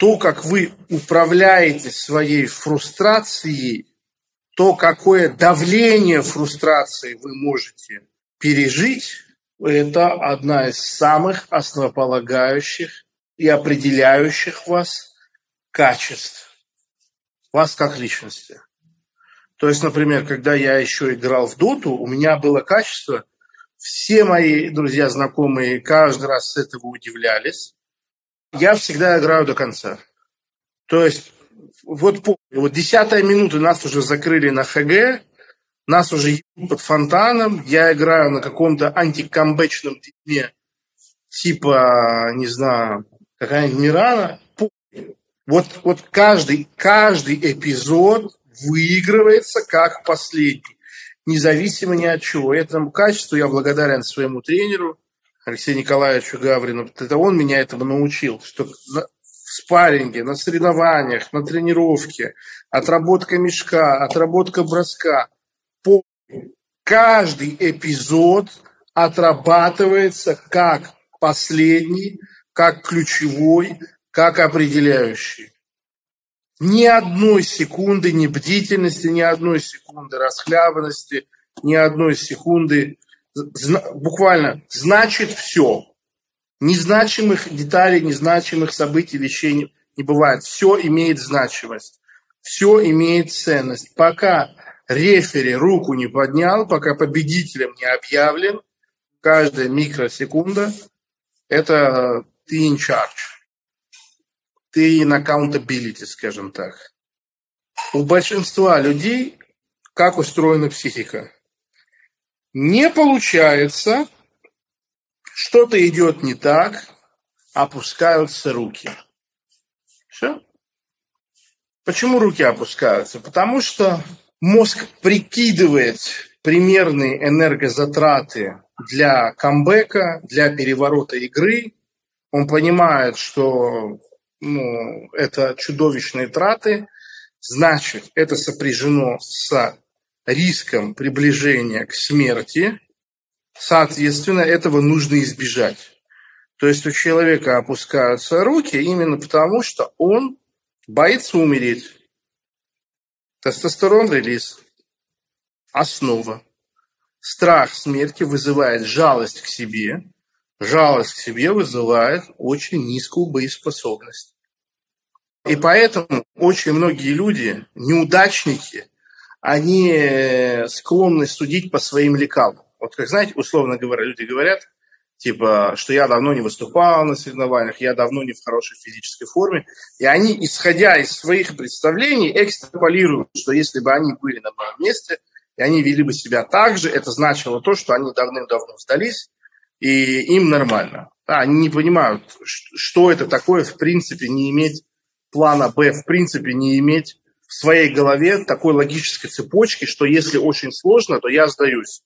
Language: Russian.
то, как вы управляете своей фрустрацией, то, какое давление фрустрации вы можете пережить, это одна из самых основополагающих и определяющих вас качеств, вас как личности. То есть, например, когда я еще играл в доту, у меня было качество, все мои друзья, знакомые каждый раз с этого удивлялись. Я всегда играю до конца. То есть, вот, вот десятая минута нас уже закрыли на ХГ, нас уже под фонтаном, я играю на каком-то антикамбэчном дне, типа, не знаю, какая-нибудь Мирана. Вот, вот каждый, каждый эпизод выигрывается как последний, независимо ни от чего. Этому качеству я благодарен своему тренеру Алексею Николаевичу Гаврину. Это он меня этому научил, что в спарринге, на соревнованиях, на тренировке, отработка мешка, отработка броска. Каждый эпизод отрабатывается как последний, как ключевой, как определяющий. Ни одной секунды ни бдительности, ни одной секунды расхлябанности, ни одной секунды буквально значит все. Незначимых деталей, незначимых событий, вещей не, не бывает. Все имеет значимость. Все имеет ценность. Пока рефери руку не поднял, пока победителем не объявлен, каждая микросекунда – это ты in charge ты на accountability, скажем так. У большинства людей как устроена психика? Не получается, что-то идет не так, опускаются руки. Все. Почему руки опускаются? Потому что мозг прикидывает примерные энергозатраты для камбэка, для переворота игры. Он понимает, что ну, это чудовищные траты, значит, это сопряжено с риском приближения к смерти, соответственно, этого нужно избежать. То есть у человека опускаются руки именно потому, что он боится умереть. Тестостерон релиз. Основа. Страх смерти вызывает жалость к себе, жалость к себе вызывает очень низкую боеспособность. И поэтому очень многие люди, неудачники, они склонны судить по своим лекалам. Вот как, знаете, условно говоря, люди говорят, типа, что я давно не выступал на соревнованиях, я давно не в хорошей физической форме. И они, исходя из своих представлений, экстраполируют, что если бы они были на моем месте, и они вели бы себя так же, это значило то, что они давным-давно сдались, и им нормально. Да, они не понимают, что это такое, в принципе, не иметь плана Б, в принципе, не иметь в своей голове такой логической цепочки, что если очень сложно, то я сдаюсь.